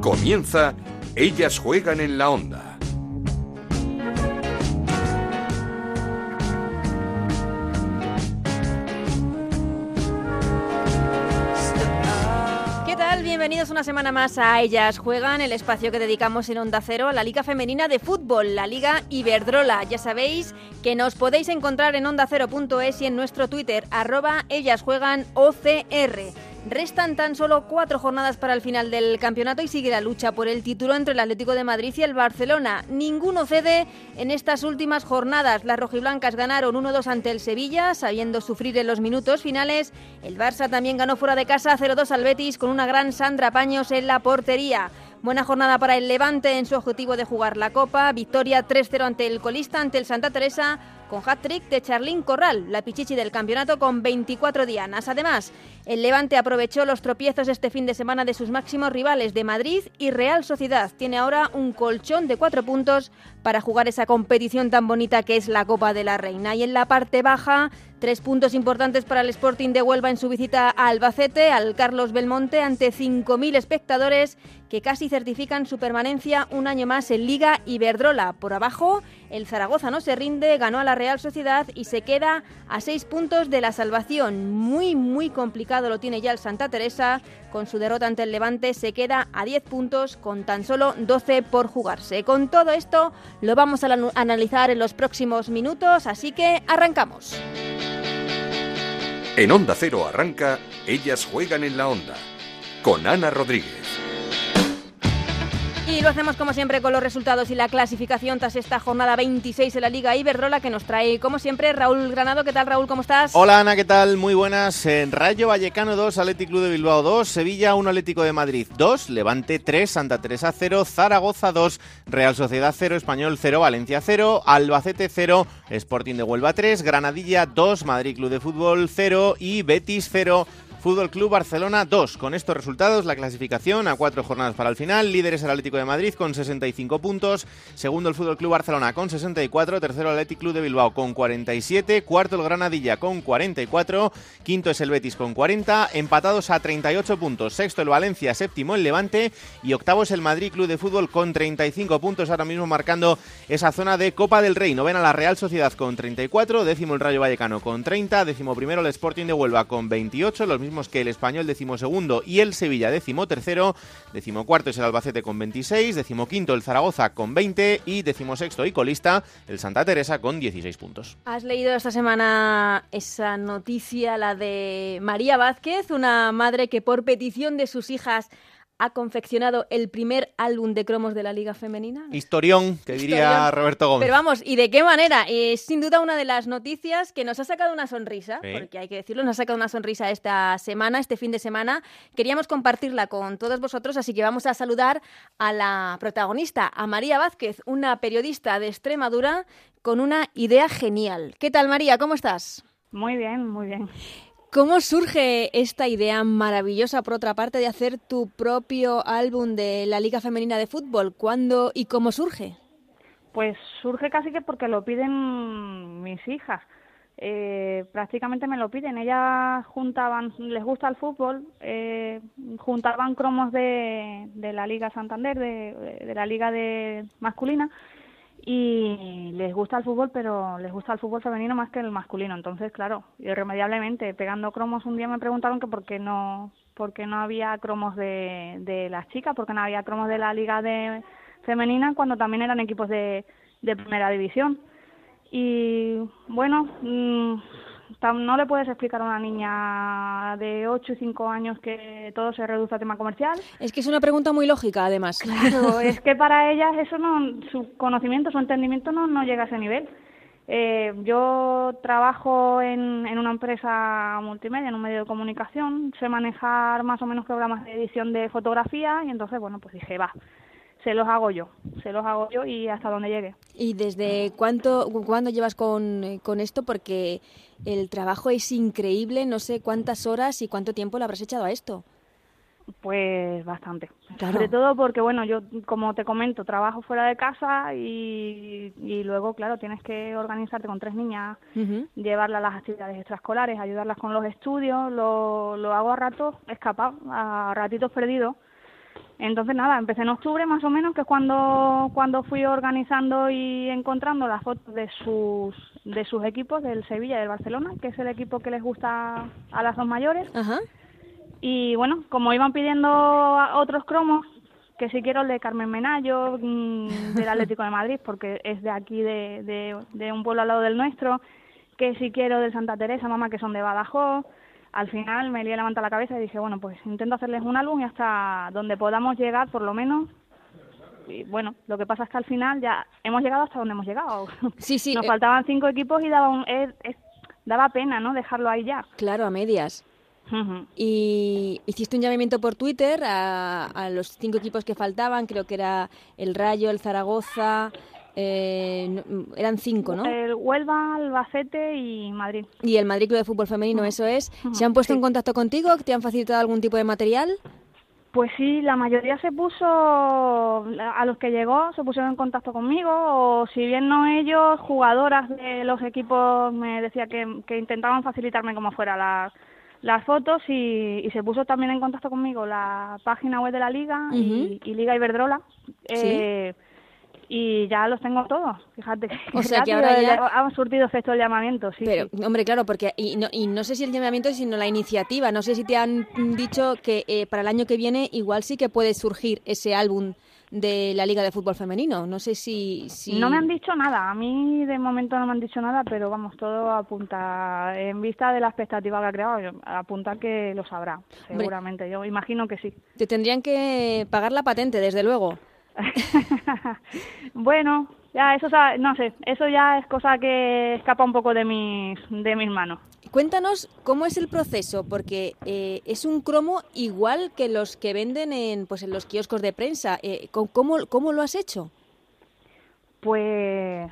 Comienza Ellas juegan en la onda. ¿Qué tal? Bienvenidos una semana más a Ellas Juegan, el espacio que dedicamos en Onda Cero a la Liga Femenina de Fútbol, la Liga Iberdrola. Ya sabéis que nos podéis encontrar en ondacero.es y en nuestro Twitter, arroba Ellas Juegan OCR. Restan tan solo cuatro jornadas para el final del campeonato y sigue la lucha por el título entre el Atlético de Madrid y el Barcelona. Ninguno cede en estas últimas jornadas. Las rojiblancas ganaron 1-2 ante el Sevilla, sabiendo sufrir en los minutos finales. El Barça también ganó fuera de casa 0-2 al Betis con una gran Sandra Paños en la portería. Buena jornada para el Levante en su objetivo de jugar la Copa. Victoria 3-0 ante el colista, ante el Santa Teresa, con hat-trick de Charlín Corral, la pichichi del campeonato con 24 dianas. Además, el Levante aprovechó los tropiezos este fin de semana de sus máximos rivales de Madrid y Real Sociedad. Tiene ahora un colchón de cuatro puntos para jugar esa competición tan bonita que es la Copa de la Reina. Y en la parte baja, tres puntos importantes para el Sporting de Huelva en su visita a Albacete, al Carlos Belmonte, ante 5.000 espectadores que casi certifican su permanencia un año más en Liga Iberdrola. Por abajo, el Zaragoza no se rinde, ganó a la Real Sociedad y se queda a seis puntos de la salvación. Muy, muy complicado lo tiene ya el Santa Teresa. Con su derrota ante el Levante se queda a 10 puntos con tan solo 12 por jugarse. Con todo esto lo vamos a analizar en los próximos minutos, así que arrancamos. En Onda Cero arranca Ellas juegan en la onda con Ana Rodríguez. Y lo hacemos como siempre con los resultados y la clasificación tras esta jornada 26 en la Liga Iberdrola que nos trae como siempre Raúl Granado. ¿Qué tal Raúl? ¿Cómo estás? Hola Ana, ¿qué tal? Muy buenas. En Rayo Vallecano 2, Atlético Club de Bilbao 2, Sevilla 1, Atlético de Madrid 2, Levante 3, Santa Teresa 0, Zaragoza 2, Real Sociedad 0, Español 0, Valencia 0, Albacete 0, Sporting de Huelva 3, Granadilla 2, Madrid Club de Fútbol 0 y Betis 0. Fútbol Club Barcelona 2. Con estos resultados, la clasificación a cuatro jornadas para el final. Líderes el Atlético de Madrid con 65 puntos. Segundo el Fútbol Club Barcelona con 64. Tercero el Atlético Club de Bilbao con 47. Cuarto el Granadilla con 44. Quinto es el Betis con 40. Empatados a 38 puntos. Sexto el Valencia. Séptimo el Levante. Y octavo es el Madrid Club de Fútbol con 35 puntos. Ahora mismo marcando esa zona de Copa del Rey. Novena la Real Sociedad con 34. Décimo el Rayo Vallecano con 30. Décimo primero el Sporting de Huelva con 28. Los que el Español decimosegundo y el Sevilla decimotercero, decimocuarto es el Albacete con 26, decimoquinto el Zaragoza con 20 y decimosexto y colista el Santa Teresa con 16 puntos. ¿Has leído esta semana esa noticia, la de María Vázquez, una madre que por petición de sus hijas ha confeccionado el primer álbum de cromos de la Liga Femenina. Historión, que diría Roberto Gómez. Pero vamos, ¿y de qué manera? Es sin duda una de las noticias que nos ha sacado una sonrisa, porque hay que decirlo, nos ha sacado una sonrisa esta semana, este fin de semana. Queríamos compartirla con todos vosotros, así que vamos a saludar a la protagonista, a María Vázquez, una periodista de Extremadura con una idea genial. ¿Qué tal, María? ¿Cómo estás? Muy bien, muy bien. ¿Cómo surge esta idea maravillosa, por otra parte, de hacer tu propio álbum de la Liga Femenina de Fútbol? ¿Cuándo y cómo surge? Pues surge casi que porque lo piden mis hijas. Eh, prácticamente me lo piden. Ellas juntaban, les gusta el fútbol, eh, juntaban cromos de, de la Liga Santander, de, de la Liga de masculina, y les gusta el fútbol, pero les gusta el fútbol femenino más que el masculino. Entonces, claro, irremediablemente, pegando cromos, un día me preguntaron que por qué no, por qué no había cromos de, de las chicas, por qué no había cromos de la liga de femenina cuando también eran equipos de, de primera división. Y bueno, mmm, no le puedes explicar a una niña de 8 y 5 años que todo se reduce a tema comercial. Es que es una pregunta muy lógica, además. Claro, es que para ellas eso no, su conocimiento, su entendimiento no, no llega a ese nivel. Eh, yo trabajo en, en una empresa multimedia, en un medio de comunicación, sé manejar más o menos programas de edición de fotografía y entonces, bueno, pues dije, va, se los hago yo, se los hago yo y hasta donde llegue. ¿Y desde cuánto, cuándo llevas con, con esto? Porque el trabajo es increíble, no sé cuántas horas y cuánto tiempo le habrás echado a esto. Pues bastante. Claro. Sobre todo porque, bueno, yo, como te comento, trabajo fuera de casa y, y luego, claro, tienes que organizarte con tres niñas, uh -huh. llevarlas a las actividades extraescolares, ayudarlas con los estudios, lo, lo hago a ratos escapado, a ratitos perdidos Entonces nada, empecé en octubre más o menos, que es cuando, cuando fui organizando y encontrando las fotos de sus, de sus equipos, del Sevilla y del Barcelona, que es el equipo que les gusta a las dos mayores. Ajá. Y bueno, como iban pidiendo a- otros cromos, que si quiero el de Carmen Menayo, mm, del Atlético de Madrid, porque es de aquí, de, de, de un pueblo al lado del nuestro, que si quiero del Santa Teresa, mamá, que son de Badajoz. Al final me lié levanta la cabeza y dije, bueno, pues intento hacerles un álbum y hasta donde podamos llegar, por lo menos. Y bueno, lo que pasa es que al final ya hemos llegado hasta donde hemos llegado. Sí, sí, Nos eh, faltaban cinco equipos y daba, un, es- es- daba pena, ¿no? Dejarlo ahí ya. Claro, a medias. Y hiciste un llamamiento por Twitter a, a los cinco equipos que faltaban, creo que era el Rayo, el Zaragoza, eh, no- eran cinco, ¿no? El Huelva, Albacete y Madrid. Y el Madrid Club de Fútbol Femenino, eso es. ¿Se han puesto Sí. en contacto contigo? ¿Te han facilitado algún tipo de material? Pues sí, la mayoría se puso, a los que llegó, se pusieron en contacto conmigo, o si bien no ellos, jugadoras de los equipos me decía que, que intentaban facilitarme como fuera las, las fotos y, y se puso también en contacto conmigo la página web de la liga y, y Liga Iberdrola. Eh, Y ya los tengo todos, fíjate. O sea que ahora ya- Ha surtido efecto el llamamiento, sí. Pero, sí. hombre, claro, porque y no, y no sé si el llamamiento, sino la iniciativa. No sé si te han dicho que eh, para el año que viene igual sí que puede surgir ese álbum de la Liga de Fútbol Femenino. No sé si... si... No me han dicho nada, a mí de momento no me han dicho nada, pero vamos, todo apunta, en vista de la expectativa que ha creado, apunta que lo sabrá, seguramente, yo imagino que sí. Te tendrían que pagar la patente, desde luego. bueno, ya eso, no sé, eso ya es cosa que escapa un poco de mis, de mis manos. Cuéntanos cómo es el proceso, porque eh, es un cromo igual que los que venden en, pues, en los kioscos de prensa. Eh, ¿cómo- ¿cómo, ¿Cómo lo has hecho? Pues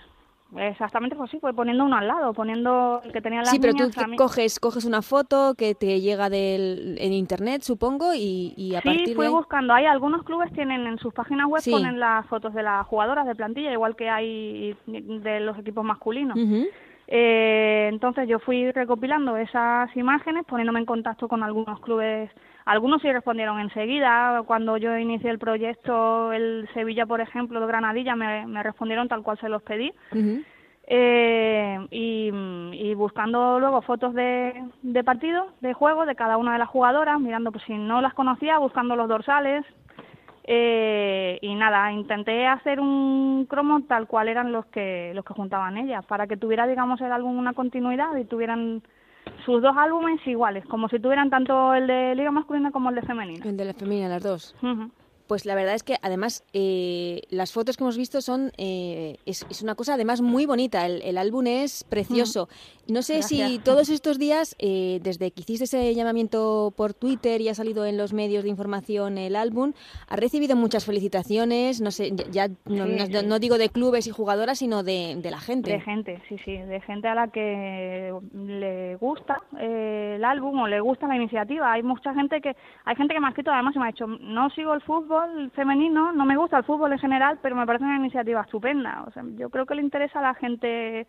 exactamente pues sí, pues poniendo uno al lado, poniendo el que tenía las Sí, pero tú niñas, mí- coges, coges una foto que te llega del, en internet, supongo, y, y a Sí, partir fui de ahí... buscando. Hay algunos clubes tienen en sus páginas web Sí. ponen las fotos de las jugadoras de plantilla, igual que hay de los equipos masculinos. Ujú. Eh, entonces yo fui recopilando esas imágenes, poniéndome en contacto con algunos clubes. Algunos sí respondieron enseguida. Cuando yo inicié el proyecto, el Sevilla, por ejemplo, el Granadilla, me, me respondieron tal cual se los pedí. Eh, y, y buscando luego fotos de, de partido, de juego, de cada una de las jugadoras, mirando pues si no las conocía, buscando los dorsales. Eh, y nada, intenté hacer un cromo tal cual eran los que los que juntaban ellas, para que tuviera, digamos, el álbum una continuidad y tuvieran sus dos álbumes iguales, como si tuvieran tanto el de Liga Masculina como el de Femenina. El de la femenina, las dos. Pues la verdad es que además eh, las fotos que hemos visto son eh, es, es una cosa además muy bonita. El, el álbum es precioso. No sé si todos estos días, eh, desde que hiciste ese llamamiento por Twitter y ha salido en los medios de información el álbum, ha recibido muchas felicitaciones. No sé, ya no, Sí, no- sí. no digo de clubes y jugadoras, sino de, de la gente. De gente, sí, sí, de gente a la que le gusta eh, el álbum o le gusta la iniciativa. Hay mucha gente que, hay gente que me ha escrito además y me ha dicho, no sigo el fútbol femenino, no me gusta el fútbol en general, pero me parece una iniciativa estupenda. O sea, yo creo que le interesa a la gente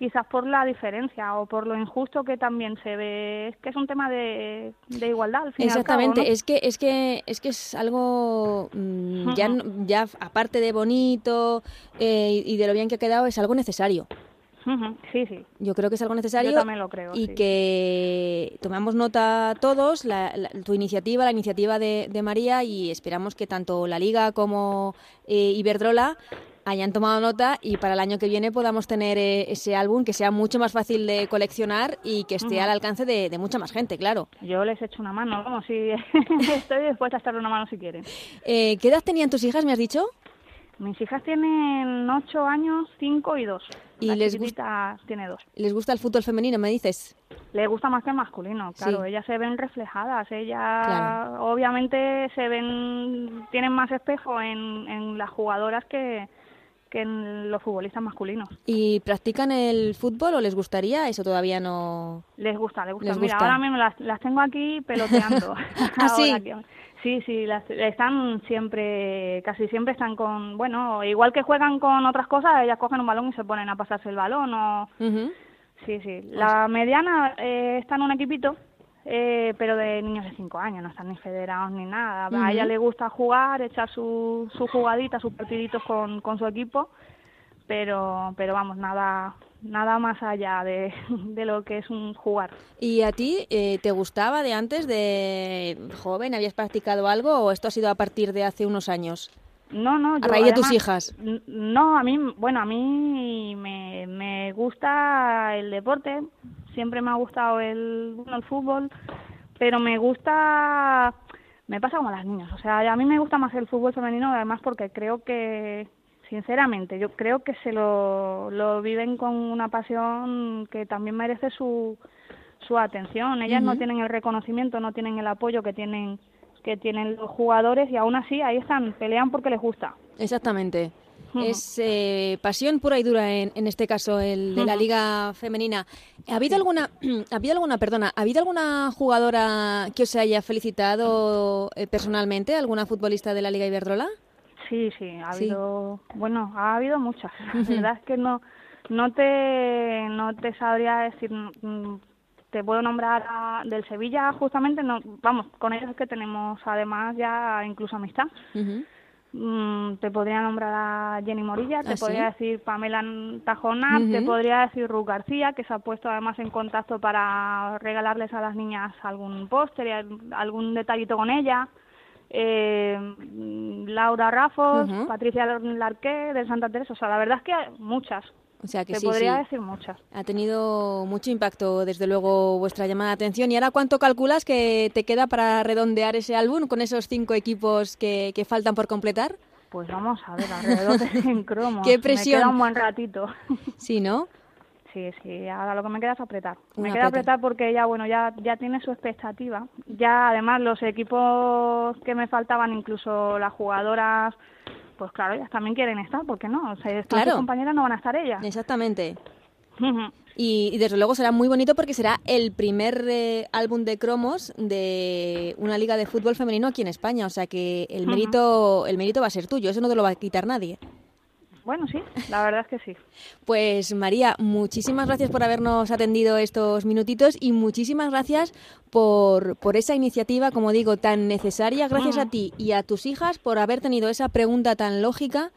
quizás por la diferencia o por lo injusto que también se ve. Es que es un tema de, de igualdad, al fin y al cabo, Exactamente, ¿no? es que es que es que es algo mm, ya Ujú. n- ya aparte de bonito eh, y de lo bien que ha quedado es algo necesario. Sí, sí. Yo creo que es algo necesario Yo también lo creo, y sí. que tomamos nota todos, la- la- tu iniciativa, la iniciativa de, de María y esperamos que tanto la Liga como eh, Iberdrola hayan tomado nota y para el año que viene podamos tener eh, ese álbum que sea mucho más fácil de coleccionar y que esté al alcance de, de mucha más gente, claro. Yo les echo una mano, vamos, sí, estoy dispuesta a echarle una mano si quieren. Eh, ¿Qué edad tenían tus hijas, me has dicho? Mis hijas tienen 8 años, 5 y 2. ¿Y la les chiquitita tiene 2. ¿Les gusta el fútbol femenino, me dices? Le gusta más que el masculino, claro. Sí. Ellas se ven reflejadas. Ellas, Claro. obviamente, se ven, tienen más espejo en, en las jugadoras que, que en los futbolistas masculinos. ¿Y practican el fútbol o les gustaría? Eso todavía no... Les gusta, les gusta. Les Mira, gusta. ahora mismo las, las tengo aquí peloteando. ¿Ah, sí? Sí, sí, las, están siempre, casi siempre están con, bueno, igual que juegan con otras cosas, ellas cogen un balón y se ponen a pasarse el balón o... Sí, sí. La mediana eh, está en un equipito eh, pero de niños de 5 años, no están ni federados ni nada. A ella le gusta jugar, echar sus su jugaditas, sus partiditos con, con su equipo, pero, pero vamos, nada nada más allá de, de lo que es un jugar. ¿Y a ti eh, te gustaba de antes, de joven? ¿Habías practicado algo o esto ha sido a partir de hace unos años? No, no. a raíz de tus hijas. No, a mí, bueno, a mí me, me gusta el deporte. Siempre me ha gustado el, bueno, el fútbol, pero me gusta, me pasa como a las niñas. O sea, a mí me gusta más el fútbol femenino, además porque creo que, sinceramente, yo creo que se lo, lo viven con una pasión que también merece su, su atención. Ellas no tienen el reconocimiento, no tienen el apoyo que tienen que tienen los jugadores y aún así ahí están, pelean porque les gusta. Exactamente. Es eh, pasión pura y dura en, en este caso el de la liga femenina. ¿Ha habido alguna, ha habido alguna, perdona, ha habido alguna jugadora que os haya felicitado eh, personalmente, alguna futbolista de la liga Iberdrola? Sí, sí, ha habido, bueno, ha habido muchas. La verdad es que no, no te, no te sabría decir mm, te puedo nombrar a, del Sevilla justamente no vamos con ellos que tenemos además ya incluso amistad mm, te podría nombrar a Jenny Morilla te ¿Ah, podría decir Pamela Tajonar te podría decir Ruth García que se ha puesto además en contacto para regalarles a las niñas algún póster y algún detallito con ella. Eh, Laura Rafos, Patricia Larqué de Santa Teresa, o sea, la verdad es que muchas, o sea que Te sí, podría decir muchas. Ha tenido mucho impacto, desde luego, vuestra llamada de atención. ¿Y ahora cuánto calculas que te queda para redondear ese álbum con esos cinco equipos que, que faltan por completar? Pues vamos a ver, alrededor de 100 cromos. ¿Qué presión? Me queda un buen ratito. Sí, ¿no? Sí, sí, ahora lo que me queda es apretar. me queda apretar porque ya, bueno, ya, ya tiene su expectativa. Ya, además, los equipos que me faltaban, incluso las jugadoras pues claro, ellas también quieren estar, ¿por qué no? O sea, claro. sus compañeras no van a estar ellas. Exactamente. y, desde luego será muy bonito porque será el primer eh, álbum de cromos de una liga de fútbol femenino aquí en España, o sea que el mérito el mérito va a ser tuyo, eso no te lo va a quitar nadie. Bueno, sí, la verdad es que sí. Pues María, muchísimas gracias por habernos atendido estos minutitos y muchísimas gracias por, por esa iniciativa, como digo, tan necesaria. Gracias a ti y a tus hijas por haber tenido esa pregunta tan lógica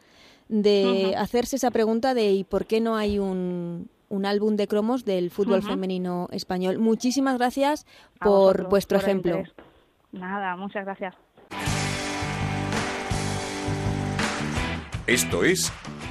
de hacerse esa pregunta de ¿y por qué no hay un, un álbum de cromos del fútbol femenino español? Muchísimas gracias por vuestro ejemplo. Nada, muchas gracias. Esto es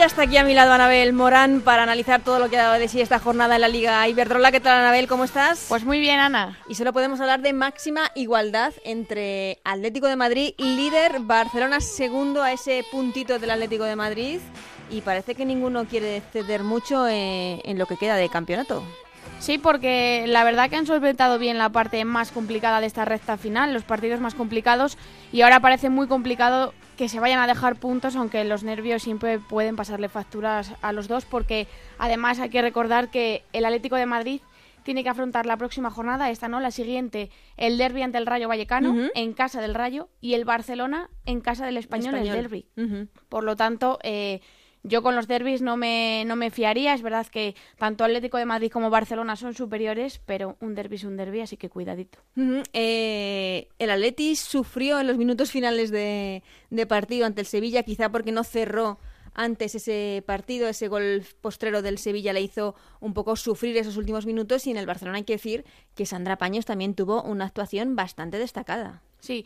Ya está aquí a mi lado Anabel Morán para analizar todo lo que ha dado de sí esta jornada en la Liga Iberdrola. ¿Qué tal, Anabel? ¿Cómo estás? Pues muy bien, Ana. Y solo podemos hablar de máxima igualdad entre Atlético de Madrid, líder, Barcelona segundo a ese puntito del Atlético de Madrid. Y parece que ninguno quiere ceder mucho en, en lo que queda de campeonato. Sí, porque la verdad que han solventado bien la parte más complicada de esta recta final, los partidos más complicados, y ahora parece muy complicado que se vayan a dejar puntos, aunque los nervios siempre pueden pasarle facturas a los dos, porque además hay que recordar que el Atlético de Madrid tiene que afrontar la próxima jornada, esta no, la siguiente, el derby ante el Rayo Vallecano, en casa del Rayo, y el Barcelona en casa del Español, el derby. Por lo tanto, eh, yo con los derbis no me, no me fiaría. Es verdad que tanto Atlético de Madrid como Barcelona son superiores, pero un derby es un derby, así que cuidadito. Eh, el Atleti sufrió en los minutos finales de, partido ante el Sevilla, quizá porque no cerró antes ese partido, ese gol postrero del Sevilla le hizo un poco sufrir esos últimos minutos y en el Barcelona hay que decir que Sandra Paños también tuvo una actuación bastante destacada. Sí,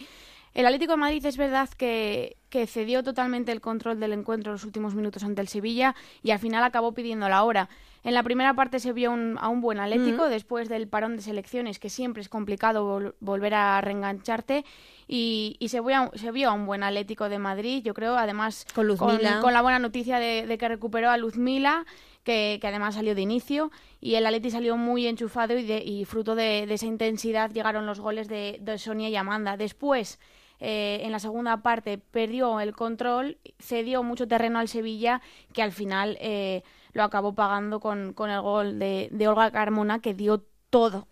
el Atlético de Madrid es verdad que, cedió totalmente el control del encuentro en los últimos minutos ante el Sevilla y al final acabó pidiendo la hora. En la primera parte se vio a un buen Atlético después del parón de selecciones, que siempre es complicado volver a reengancharte, y, se, vio a, se, vio a, un buen Atlético de Madrid, yo creo, además con, la buena noticia de, que recuperó a Luzmila. Que, que, además salió de inicio y el Atleti salió muy enchufado y, y fruto de, esa intensidad llegaron los goles de, de Sonia y Amanda. Después eh, en la segunda parte perdió el control, cedió mucho terreno al Sevilla, que al final eh, lo acabó pagando con, con el gol de, de Olga Carmona, que dio todo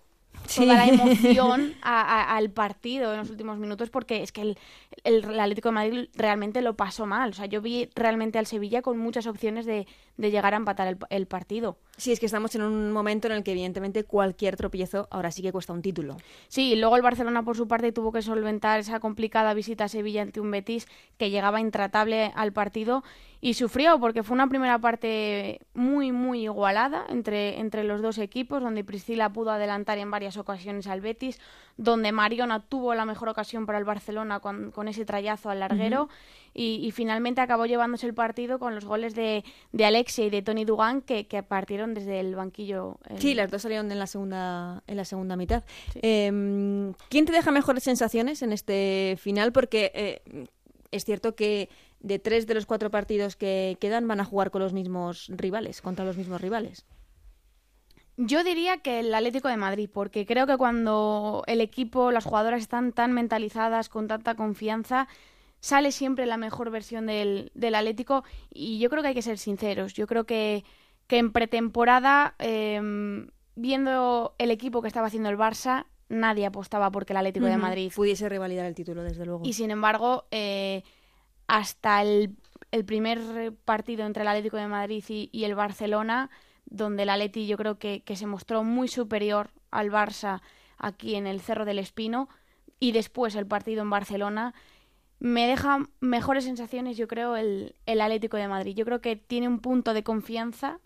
toda la emoción al partido en los últimos minutos porque es que el, el, Atlético de Madrid realmente lo pasó mal. O sea, yo vi realmente al Sevilla con muchas opciones de, de llegar a empatar el, el, partido. Sí, es que estamos en un momento en el que evidentemente cualquier tropiezo ahora sí que cuesta un título. Sí, luego el Barcelona por su parte tuvo que solventar esa complicada visita a Sevilla ante un Betis que llegaba intratable al partido y sufrió porque fue una primera parte muy, muy igualada entre, entre los dos equipos, donde Priscila pudo adelantar en varias ocasiones al Betis, donde Mariona tuvo la mejor ocasión para el Barcelona con, con ese trayazo al larguero y, y, finalmente acabó llevándose el partido con los goles de, de Alexia y de Tony Dugan que, que partieron desde el banquillo. El... Sí, las dos salieron en la segunda, en la segunda mitad. Sí. Eh, ¿Quién te deja mejores sensaciones en este final? Porque eh, es cierto que de tres de los cuatro partidos que quedan van a jugar con los mismos rivales, contra los mismos rivales. Yo diría que el Atlético de Madrid, porque creo que cuando el equipo, las jugadoras están tan mentalizadas, con tanta confianza, sale siempre la mejor versión del, del Atlético y yo creo que hay que ser sinceros. Yo creo que, que en pretemporada, eh, viendo el equipo que estaba haciendo el Barça, nadie apostaba porque el Atlético uh -huh. de Madrid pudiese revalidar el título, desde luego. Y sin embargo, eh, hasta el, el, primer partido entre el Atlético de Madrid y, y, el Barcelona, donde el Atleti yo creo que, que, se mostró muy superior al Barça aquí en el Cerro del Espino, y después el partido en Barcelona, me deja mejores sensaciones, yo creo, el, el Atlético de Madrid. Yo creo que tiene un punto de confianza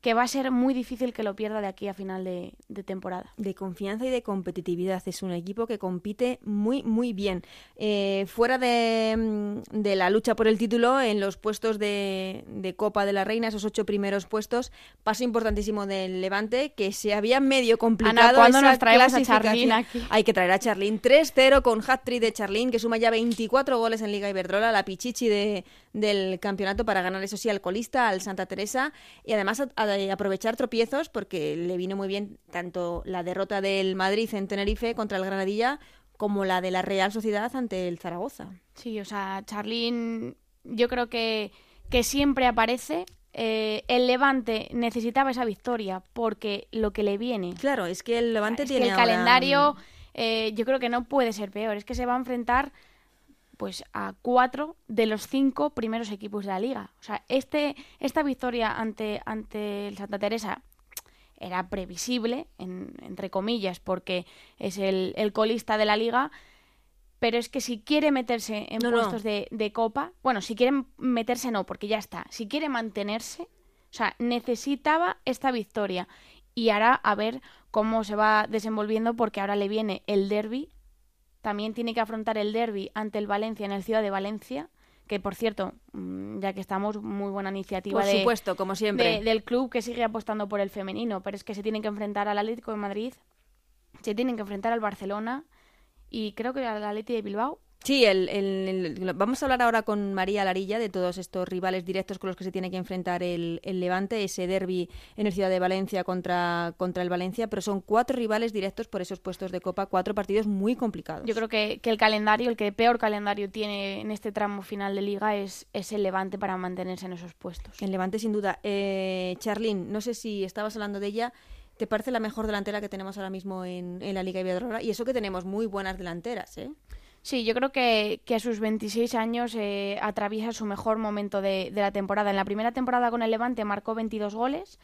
que va a ser muy difícil que lo pierda de aquí a final de, de, temporada. De confianza y de competitividad. Es un equipo que compite muy, muy bien. Eh, fuera de, mm, de, la lucha por el título, en los puestos de, de, Copa de la Reina, esos ocho primeros puestos, paso importantísimo del Levante, que se había medio complicado. Ana, ¿cuándo nos traemos a Charlín aquí? Hay que traer a Charlín. 3-0 con hat-trick de Charlín, que suma ya 24 goles en Liga Iberdrola, la pichichi de, del campeonato para ganar, eso sí, al colista, al Santa Teresa, y además a, a aprovechar tropiezos porque le vino muy bien tanto la derrota del Madrid en Tenerife contra el Granadilla como la de la Real Sociedad ante el Zaragoza. Sí, o sea, Charlín yo creo que, que siempre aparece. Eh, el Levante necesitaba esa victoria porque lo que le viene. Claro, es que el Levante o sea, tiene. Que el ahora... calendario eh, yo creo que no puede ser peor. Es que se va a enfrentar pues a cuatro de los cinco primeros equipos de la liga. O sea, este, esta victoria ante, ante el Santa Teresa era previsible, en, entre comillas, porque es el, el, colista de la liga, pero es que si quiere meterse en no, puestos no. De, de, copa, bueno, si quiere meterse no, porque ya está, si quiere mantenerse, o sea, necesitaba esta victoria y ahora a ver cómo se va desenvolviendo porque ahora le viene el derby también tiene que afrontar el derby ante el Valencia en el Ciudad de Valencia, que por cierto, mm, ya que estamos, muy buena iniciativa por supuesto, como siempre. De, del club que sigue apostando por el femenino, pero es que se tienen que enfrentar al Atlético de Madrid, se tienen que enfrentar al Barcelona y creo que al Atleti de Bilbao Sí, el, el, el, vamos a hablar ahora con María Larilla de todos estos rivales directos con los que se tiene que enfrentar el, Levante, ese derby en el Ciudad de Valencia contra, contra el Valencia, pero son cuatro rivales directos por esos puestos de Copa, cuatro partidos muy complicados. Yo creo que, que el calendario, el que peor calendario tiene en este tramo final de Liga es, es el Levante para mantenerse en esos puestos. El Levante, sin duda. Eh, Charlene, no sé si estabas hablando de ella. ¿Te parece la mejor delantera que tenemos ahora mismo en, en la Liga Iberdrola? Y eso que tenemos muy buenas delanteras, ¿eh? Sí, yo creo que, que, a sus 26 años eh, atraviesa su mejor momento de, de, la temporada. En la primera temporada con el Levante marcó 22 goles,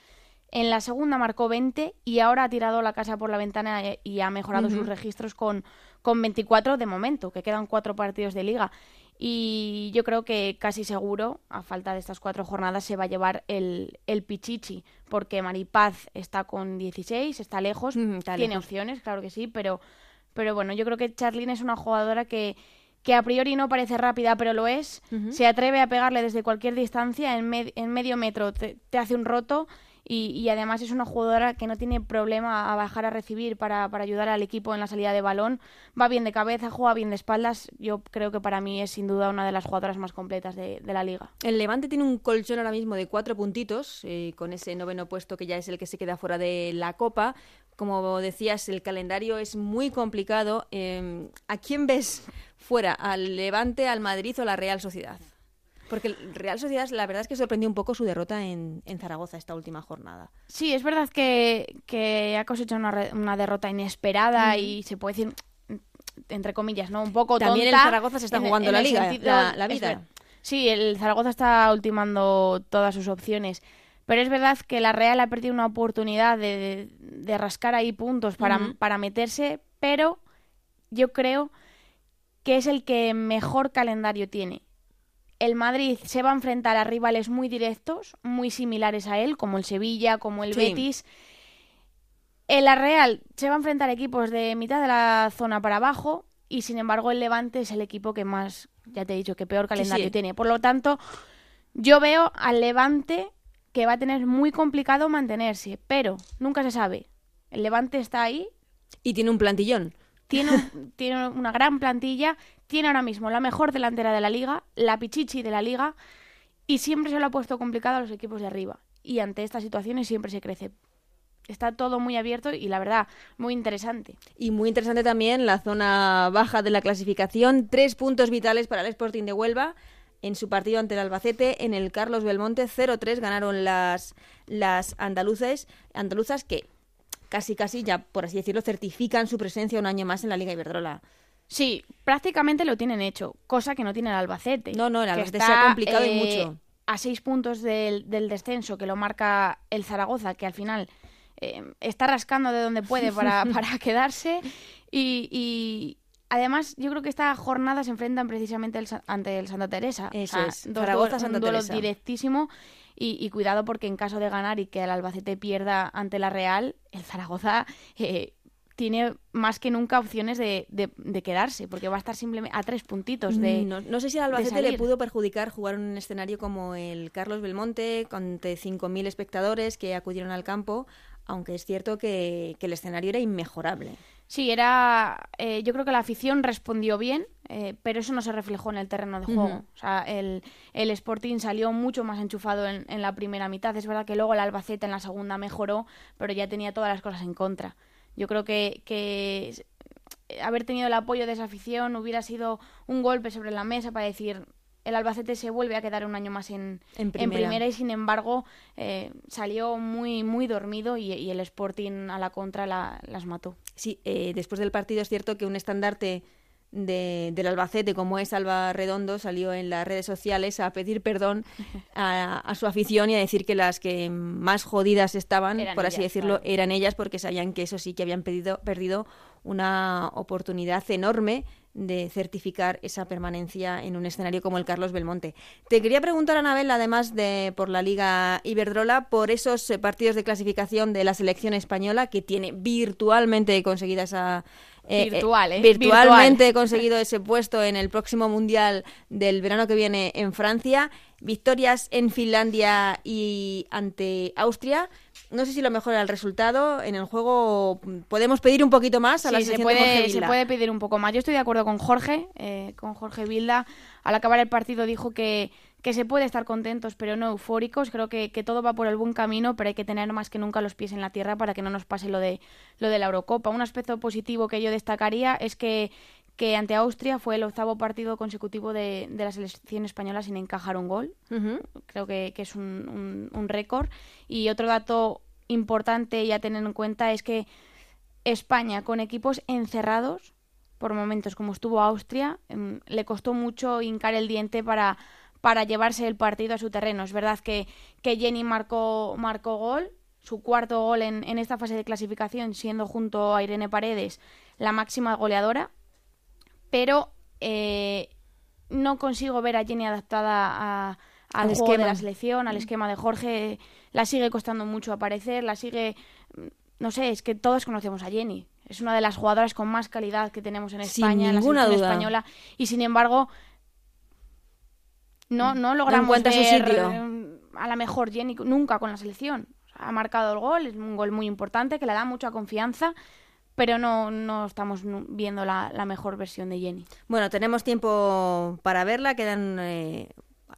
en la segunda marcó 20 y ahora ha tirado la casa por la ventana y ha mejorado uh -huh. sus registros con, con 24 de momento, que quedan cuatro partidos de liga. Y yo creo que casi seguro, a falta de estas cuatro jornadas, se va a llevar el, el Pichichi, porque Maripaz está con 16, está lejos, uh -huh, está tiene lejos. opciones, claro que sí, pero pero bueno, yo creo que Charlene es una jugadora que, que a priori no parece rápida, pero lo es. Uh -huh. Se atreve a pegarle desde cualquier distancia, en, med en medio metro te, te, hace un roto y, y, además es una jugadora que no tiene problema a bajar a recibir para, para, ayudar al equipo en la salida de balón. Va bien de cabeza, juega bien de espaldas. Yo creo que para mí es sin duda una de las jugadoras más completas de, de la liga. El Levante tiene un colchón ahora mismo de cuatro puntitos, eh, con ese noveno puesto que ya es el que se queda fuera de la Copa como decías, el calendario es muy complicado. Eh, ¿A quién ves fuera al Levante, al Madrid o la Real Sociedad. Porque el Real Sociedad, la verdad es que sorprendió un poco su derrota en, en Zaragoza esta última jornada. Sí, es verdad que, que ha cosechado una, una derrota inesperada y se puede decir, entre comillas, ¿no? Un poco También el tonta Zaragoza se está en- jugando en la el liga, sentido- la- vida. Sí, el Zaragoza está ultimando todas sus opciones. Pero es verdad que la Real ha perdido una oportunidad de, de- de rascar ahí puntos para, para meterse, pero yo creo que es el que mejor calendario tiene. El Madrid se va a enfrentar a rivales muy directos, muy similares a él, como el Sevilla, como el Sí. Betis. En la Real se va a enfrentar equipos de mitad de la zona para abajo y sin embargo el Levante es el equipo que más, ya te he dicho, que peor calendario sí. tiene. Por lo tanto, yo veo al Levante que va a tener muy complicado mantenerse, pero nunca se sabe. El Levante está ahí, Y tiene un plantillón. tiene, un- tiene una gran plantilla, tiene ahora mismo la mejor delantera de la liga, la pichichi de la liga, y siempre se lo ha puesto complicado a los equipos de arriba. Y ante estas situaciones siempre se crece. Está todo muy abierto y la verdad, muy interesante. Y muy interesante también la zona baja de la clasificación. Tres puntos vitales para el Sporting de Huelva en su partido ante el Albacete. En el Carlos Belmonte 0-3 ganaron las, las andaluces, andaluzas que casi casi ya, por así decirlo, certifican su presencia un año más en la Liga Iberdrola. Sí, prácticamente lo tienen hecho, cosa que no tiene el Albacete. No, no, el Albacete está, se ha complicado y eh, mucho. A seis puntos del, del descenso que lo marca el Zaragoza, que al final eh, está rascando de donde puede para, para quedarse. Y, y además, yo creo que esta jornada se enfrentan precisamente el ante el Santa Teresa. Eso es, dos Zaragoza, Santa un duelo Teresa. directísimo. Y, y cuidado porque en caso de ganar y que el Albacete pierda ante la Real, el Zaragoza eh, tiene más que nunca opciones de, de- de quedarse, porque va a estar simplemente a tres puntitos de... no, no sé si al Albacete le pudo perjudicar jugar en un escenario como el Carlos Belmonte, con de 5.000 espectadores que acudieron al campo, aunque es cierto que, que el escenario era inmejorable. Sí, era. eh, yo creo que la afición respondió bien, eh, pero eso no se reflejó en el terreno de juego. O sea, el, el Sporting salió mucho más enchufado en, en la primera mitad. Es verdad que luego el Albacete en la segunda mejoró, pero ya tenía todas las cosas en contra. Yo creo que, que s- haber tenido el apoyo de esa afición hubiera sido un golpe sobre la mesa para decir. El Albacete se vuelve a quedar un año más en, En primera. y sin embargo eh, salió muy muy dormido y, y el Sporting a la contra la- las mató. Sí, eh, después del partido es cierto que un estandarte de- del Albacete, como es Alba Redondo, salió en las redes sociales a pedir perdón a, a su afición y a decir que las que más jodidas estaban, Eran por así ellas, decirlo, claro. eran ellas porque sabían que eso sí que habían pedido- perdido una oportunidad enorme de certificar esa permanencia en un escenario como el Carlos Belmonte. Te quería preguntar, Anabel, además de por la Liga Iberdrola, por esos eh, partidos de clasificación de la selección española que tiene virtualmente conseguida esa... Virtual, ¿eh? Virtualmente conseguido ese puesto en el próximo Mundial del verano que viene en Francia. Victorias en Finlandia y ante Austria. No sé si lo mejor era el resultado. En el juego podemos pedir un poquito más a la Sí, se selección de Jorge puede, se puede pedir un poco más. Yo estoy de acuerdo con Jorge, eh, con Jorge Vilda. Al acabar el partido dijo que, que se puede estar contentos, pero no eufóricos. Creo que, que todo va por el buen camino, pero hay que tener más que nunca los pies en la tierra para que no nos pase lo de, lo de la Eurocopa. Un aspecto positivo que yo destacaría es que, que ante Austria fue el octavo partido consecutivo de, de la selección española sin encajar un gol creo que, que es un, un- un récord. Y otro dato importante y a tener en cuenta es que España, con equipos encerrados, por momentos como estuvo Austria, em, le costó mucho hincar el diente para, para llevarse el partido a su terreno. Es verdad que, que Jenny marcó, marcó gol, su cuarto gol en, en esta fase de clasificación, siendo junto a Irene Paredes la máxima goleadora, pero eh, no consigo ver a Jenny adaptada a- al Al juego de esquema. la selección, al esquema de Jorge. La sigue costando mucho aparecer, la sigue... mm, No sé, es que todos conocemos a Jenny. Es una de las jugadoras con más calidad que tenemos en Sin España, en la ninguna selección duda. española. Y sin embargo, no, no logramos su ver, sitio. eh, a la mejor Jenny nunca con la selección. Ha marcado el gol, es un gol muy importante que le da mucha confianza, pero no, no estamos viendo la, la mejor versión de Jenny. Bueno, tenemos tiempo para verla, quedan eh,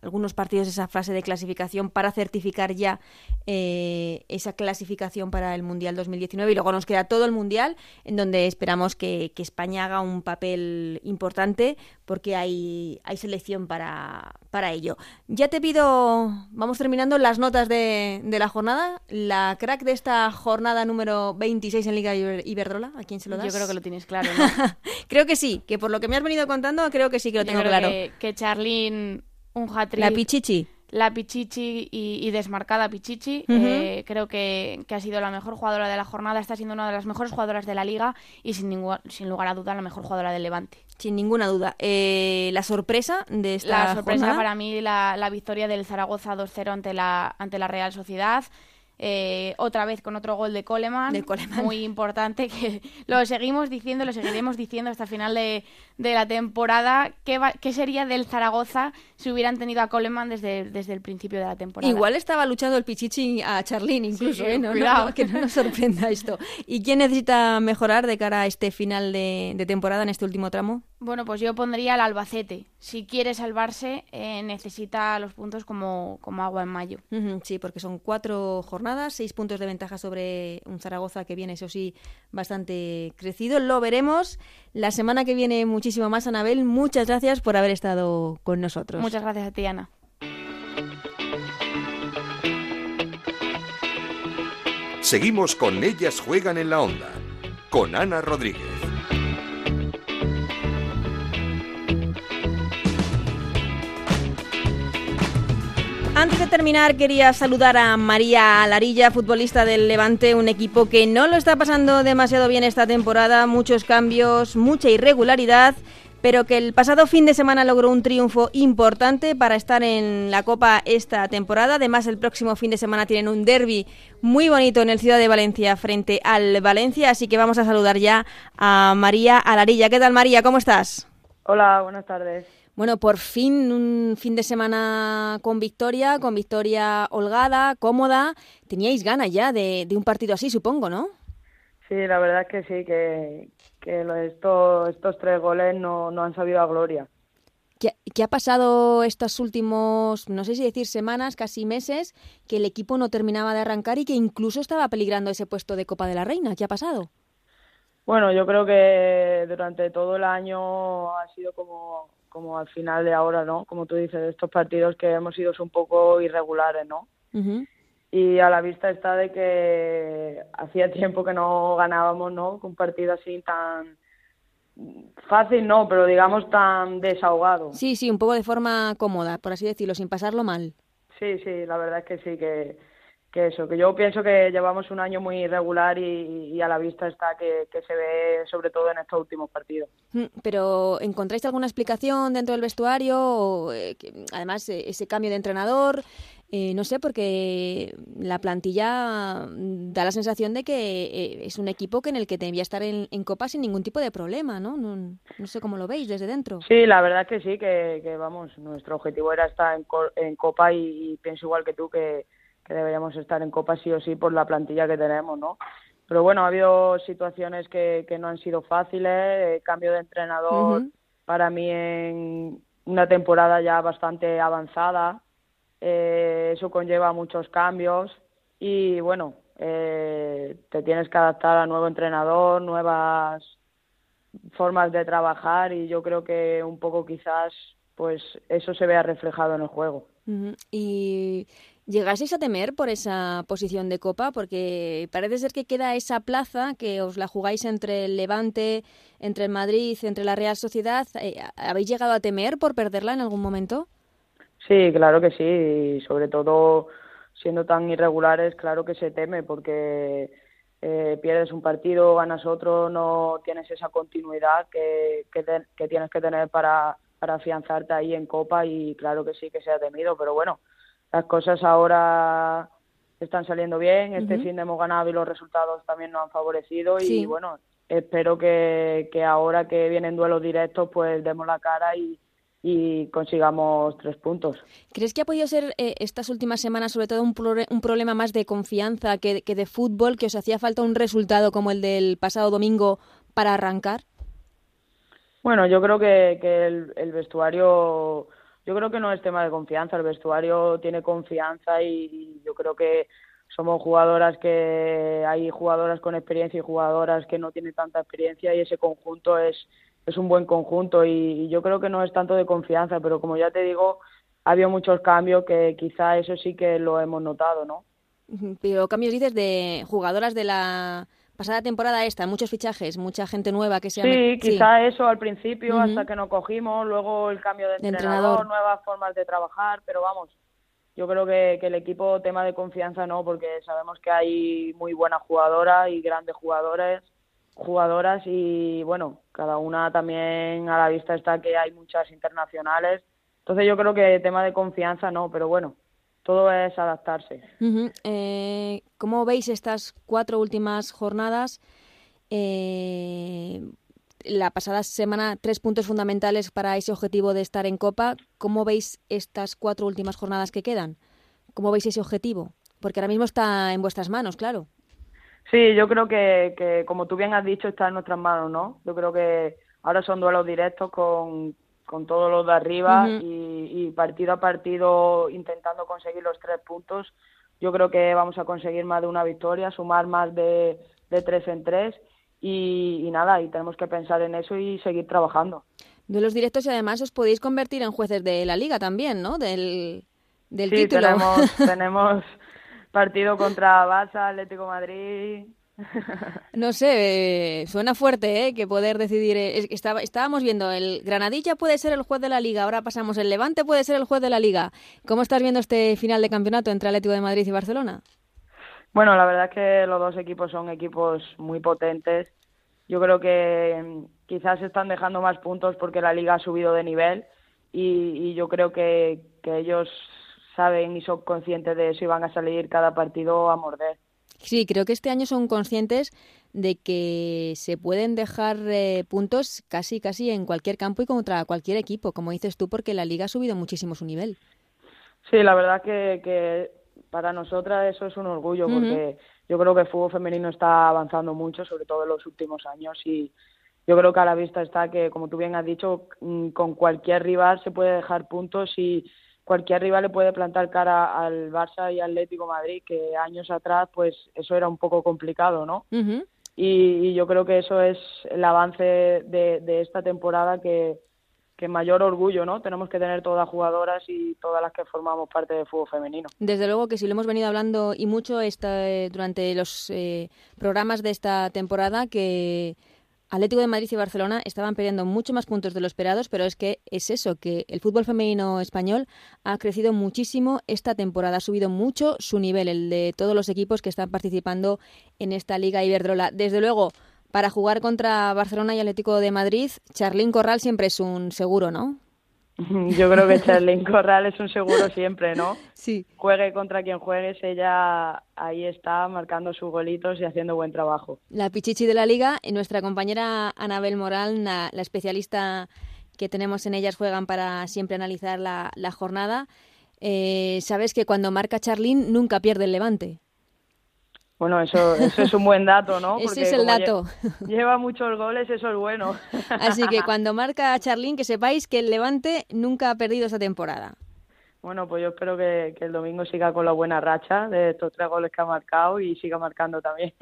algunos partidos esa fase de clasificación para certificar ya eh, esa clasificación para el Mundial 2019 y luego nos queda todo el Mundial en donde esperamos que, España haga un papel importante porque hay, hay selección para, para ello. Ya te pido, vamos terminando las notas de, de la jornada. La crack de esta jornada número 26 en Liga Iberdrola, ¿a quién se lo das? Yo creo que lo tienes claro, creo que sí, que por lo que me has venido contando, creo que sí que lo tengo claro. Que, que Charlene, un hat La Pichichi la Pichichi y, desmarcada Pichichi. Eh, creo que, ha sido la mejor jugadora de la jornada, está siendo una de las mejores jugadoras de la liga y sin, sin lugar a duda la mejor jugadora del Levante. Sin ninguna duda. Eh, la sorpresa de esta La sorpresa para mí, la, la victoria del Zaragoza 2-0 ante la, ante la Real Sociedad. Eh, otra vez con otro gol de Coleman, muy importante, que lo seguimos diciendo, lo seguiremos diciendo hasta el final de, la temporada. ¿Qué, ¿Qué, sería del Zaragoza si hubieran tenido a Coleman desde, desde el principio de la temporada? Igual estaba luchando el Pichichi a Charlín incluso, ¿eh? no, que no nos sorprenda esto. ¿Y quién necesita mejorar de cara a este final de temporada en este último tramo? Bueno, pues yo pondría al Albacete. Si quiere salvarse, eh, necesita los puntos como, como agua en mayo. sí, porque son cuatro jornadas, seis puntos de ventaja sobre un Zaragoza que viene, eso sí, bastante crecido. Lo veremos la semana que viene muchísimo más, Anabel. Muchas gracias por haber estado con nosotros. Muchas gracias a ti, Ana. Seguimos con Ellas Juegan en la Onda, con Ana Rodríguez. Antes de terminar, quería saludar a María Larilla, futbolista del Levante, un equipo que no lo está pasando demasiado bien esta temporada, muchos cambios, mucha irregularidad, pero que el pasado fin de semana logró un triunfo importante para estar en la Copa esta temporada. Además, el próximo fin de semana tienen un derby muy bonito en el Ciudad de Valencia frente al Valencia, así que vamos a saludar ya a María Larilla. ¿Qué tal, María? ¿Cómo estás? Hola, buenas tardes. Bueno, por fin un fin de semana con victoria, con victoria holgada, cómoda. Teníais ganas ya de, un partido así, supongo, ¿no? Sí, la verdad es que sí, que, estos, estos tres goles no, han sabido a gloria. ¿Qué, ¿Qué, ha pasado estos últimos, no sé si decir semanas, casi meses, que el equipo no terminaba de arrancar y que incluso estaba peligrando ese puesto de Copa de la Reina? ¿Qué ha pasado? Bueno, yo creo que durante todo el año ha sido como como al final de ahora, ¿no? Como tú dices, estos partidos que hemos sido un poco irregulares, ¿no? Y a la vista está de que hacía tiempo que no ganábamos, ¿no? Un partido así tan fácil, no, pero digamos tan desahogado. Sí, sí, un poco de forma cómoda, por así decirlo, sin pasarlo mal. Sí, sí, la verdad es que sí, que que eso, que yo pienso que llevamos un año muy irregular y, a la vista está que, se ve sobre todo en estos últimos partidos. Mm, pero ¿encontráis alguna explicación dentro del vestuario? Eh, además, eh, ese cambio de entrenador, eh, no sé, porque la plantilla da la sensación de que es un equipo que en el que debía estar en, Copa sin ningún tipo de problema, ¿no? ¿no? sé cómo lo veis desde dentro. Sí, la verdad que sí, que, vamos, nuestro objetivo era estar en, Copa y pienso igual que tú que que deberíamos estar en Copa sí o sí por la plantilla que tenemos, ¿no? Pero bueno, ha habido situaciones que, que no han sido fáciles, eh, cambio de entrenador para mí en una temporada ya bastante avanzada, eh, eso conlleva muchos cambios y bueno, eh, te tienes que adaptar a nuevo entrenador, nuevas formas de trabajar y yo creo que un poco quizás pues eso se vea reflejado en el juego. Y ¿Llegaseis a temer por esa posición de Copa? Porque parece ser que queda esa plaza que os la jugáis entre el Levante, entre el Madrid, entre la Real Sociedad. Eh, ¿Habéis llegado a temer por perderla en algún momento? Sí, claro que sí. Y sobre todo siendo tan irregulares, claro que se teme porque eh, pierdes un partido, ganas otro, no tienes esa continuidad que, que tienes que tener para, para afianzarte ahí en Copa y claro que sí que se ha temido, pero bueno las cosas ahora están saliendo bien. Este fin de hemos ganado y los resultados también nos han favorecido. Y bueno, espero que, que ahora que vienen duelos directos, pues demos la cara y, y consigamos tres puntos. ¿Crees que ha podido ser eh, estas últimas semanas sobre todo un, un problema más de confianza que, que, de fútbol, que os hacía falta un resultado como el del pasado domingo para arrancar? Bueno, yo creo que, que el, el, vestuario yo creo que no es tema de confianza, el vestuario tiene confianza y, yo creo que somos jugadoras que hay jugadoras con experiencia y jugadoras que no tienen tanta experiencia y ese conjunto es, es un buen conjunto y, yo creo que no es tanto de confianza, pero como ya te digo, ha habido muchos cambios que quizá eso sí que lo hemos notado, ¿no? Pero cambios dices de jugadoras de la pasada temporada esta, muchos fichajes, mucha gente nueva que se Sí, quizá eso al principio, hasta que nos cogimos, luego el cambio de entrenador, nuevas formas de trabajar, pero vamos, yo creo que, que, el equipo, tema de confianza no, porque sabemos que hay muy buenas jugadoras y grandes jugadores, jugadoras y bueno, cada una también a la vista está que hay muchas internacionales. Entonces yo creo que tema de confianza no, pero bueno, todo es adaptarse. Eh, ¿Cómo veis estas cuatro últimas jornadas? Eh, la pasada semana, tres puntos fundamentales para ese objetivo de estar en Copa. ¿Cómo veis estas cuatro últimas jornadas que quedan? ¿Cómo veis ese objetivo? Porque ahora mismo está en vuestras manos, claro. Sí, yo creo que, que como tú bien has dicho, está en nuestras manos, ¿no? Yo creo que ahora son duelos directos con, con todos los de arriba y, partido a partido intentando conseguir los tres puntos. Yo creo que vamos a conseguir más de una victoria, sumar más de, tres en tres y, nada, y tenemos que pensar en eso y seguir trabajando. De los directos y además os podéis convertir en jueces de la liga también, ¿no? Del, del sí, Tenemos, tenemos partido contra Barça, Atlético Madrid, no sé, eh, suena fuerte, ¿eh? Que poder decidir. Eh, estábamos viendo, el Granadilla puede ser el juez de la liga, ahora pasamos, el Levante puede ser el juez de la liga. ¿Cómo estás viendo este final de campeonato entre Atlético de Madrid y Barcelona? Bueno, la verdad es que los dos equipos son equipos muy potentes. Yo creo que mm, quizás están dejando más puntos porque la liga ha subido de nivel y, yo creo que, que ellos saben y son conscientes de eso y van a salir cada partido a morder. Sí, creo que este año son conscientes de que se pueden dejar eh, puntos casi casi en cualquier campo y contra cualquier equipo, como dices tú, porque la liga ha subido muchísimo su nivel. Sí, la verdad que, que para nosotras eso es un orgullo, porque yo creo que el fútbol femenino está avanzando mucho, sobre todo en los últimos años, y yo creo que a la vista está que, como tú bien has dicho, mm, con cualquier rival se puede dejar puntos y cualquier rival le puede plantar cara al Barça y Atlético Madrid, que años atrás pues eso era un poco complicado, ¿no? y, yo creo que eso es el avance de, esta temporada que, que mayor orgullo, ¿no? Tenemos que tener todas las jugadoras y todas las que formamos parte del fútbol femenino. Desde luego que sí lo hemos venido hablando y mucho esta, eh, durante los eh, programas de esta temporada que Atlético de Madrid y Barcelona estaban perdiendo mucho más puntos de lo esperados, pero es que es eso, que el fútbol femenino español ha crecido muchísimo esta temporada, ha subido mucho su nivel, el de todos los equipos que están participando en esta Liga Iberdrola. Desde luego, para jugar contra Barcelona y Atlético de Madrid, Charlín Corral siempre es un seguro, ¿no? Yo creo que Charlene Corral es un seguro siempre, ¿no? Sí. Juegue contra quien juegues, ella ahí está marcando sus golitos y haciendo buen trabajo. La pichichi de la liga y nuestra compañera Anabel Moral, la, especialista que tenemos en ellas, juegan para siempre analizar la, jornada. Eh, Sabes que cuando marca Charlín nunca pierde el levante. Bueno, eso, eso es un buen dato, ¿no? Ese es el dato. Lleva muchos goles, eso es bueno. Así que cuando marca a Charlín, que sepáis que el Levante nunca ha perdido esta temporada. Bueno, pues yo espero que, el domingo siga con la buena racha de estos tres goles que ha marcado y siga marcando también.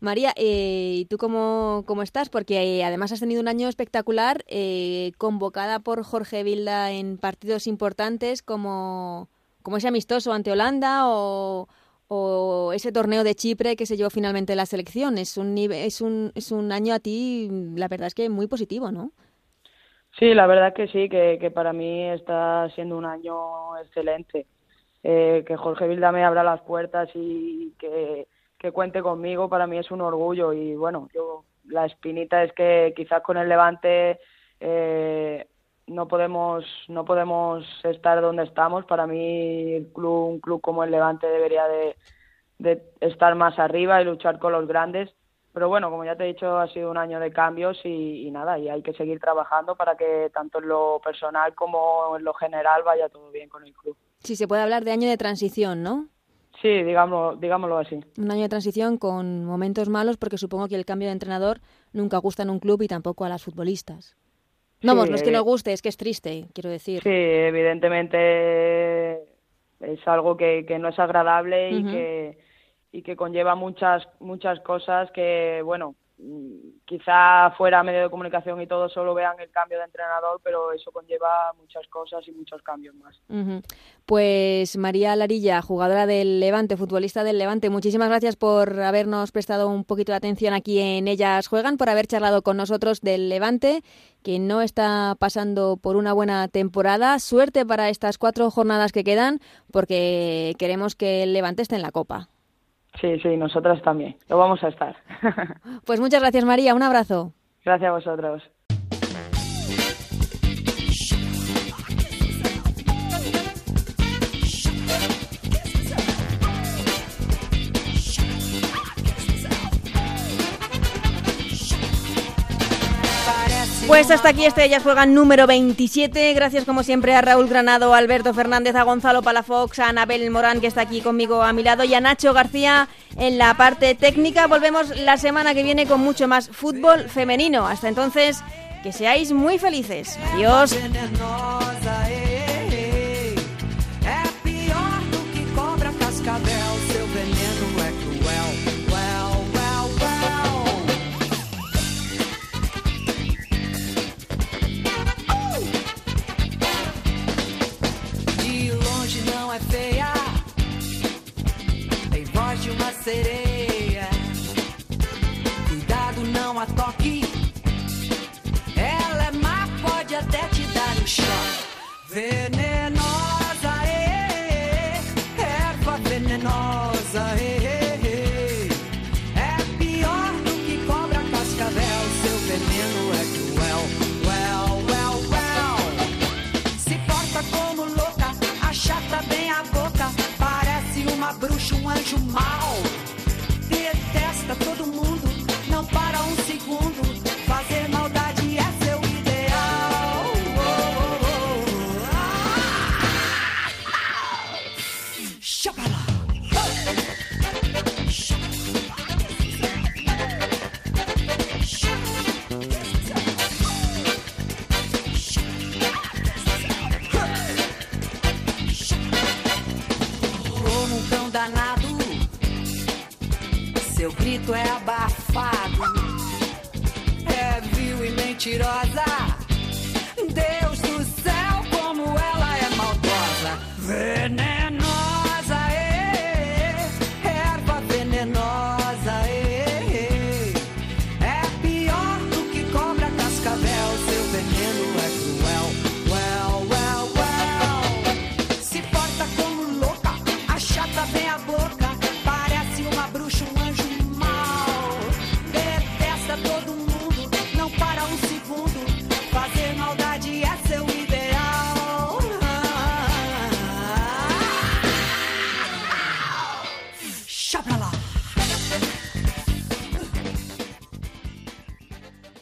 María, eh, ¿y tú cómo, cómo, estás? Porque eh, además has tenido un año espectacular, eh, convocada por Jorge Vilda en partidos importantes como, como ese amistoso ante Holanda o o ese torneo de Chipre que se llevó finalmente la selección. Es un, es un, es un año a ti, la verdad es que muy positivo, ¿no? Sí, la verdad que sí, que, que para mí está siendo un año excelente. Eh, que Jorge Vilda me abra las puertas y que, que cuente conmigo, para mí es un orgullo. Y bueno, yo la espinita es que quizás con el Levante eh, no podemos no podemos estar donde estamos para mí el club un club como el Levante debería de, estar más arriba y luchar con los grandes pero bueno como ya te he dicho ha sido un año de cambios y, nada y hay que seguir trabajando para que tanto en lo personal como en lo general vaya todo bien con el club sí se puede hablar de año de transición no Sí, digamos, digámoslo así. Un año de transición con momentos malos porque supongo que el cambio de entrenador nunca gusta en un club y tampoco a las futbolistas. Vamos, no es que nos guste, es que es triste, quiero decir. Sí, evidentemente es algo que, que no es agradable y que y que conlleva muchas muchas cosas que bueno quizá fuera medio de comunicación y todo solo vean el cambio de entrenador, pero eso conlleva muchas cosas y muchos cambios más. Pues María Larilla, jugadora del Levante, futbolista del Levante, muchísimas gracias por habernos prestado un poquito de atención aquí en Ellas Juegan, por haber charlado con nosotros del Levante, que no está pasando por una buena temporada. Suerte para estas cuatro jornadas que quedan, porque queremos que el Levante esté en la Copa. Sí, sí, nosotras también. Lo vamos a estar. pues muchas gracias, María. Un abrazo. Gracias a vosotros. Pues hasta aquí este Ellas Juegan número 27. Gracias como siempre a Raúl Granado, a Alberto Fernández, a Gonzalo Palafox, a Anabel Morán que está aquí conmigo a mi lado y a Nacho García en la parte técnica. Volvemos la semana que viene con mucho más fútbol femenino. Hasta entonces, que seáis muy felices. Adiós. Sereia. Cuidado, não a toque. Ela é má, pode até te dar um choque. Venenosa, eh, erva venenosa, eh, é pior do que cobra cascavel. Seu veneno é cruel, well, well, well. Se porta como louca, achata bem a boca. Parece uma bruxa, um anjo mau.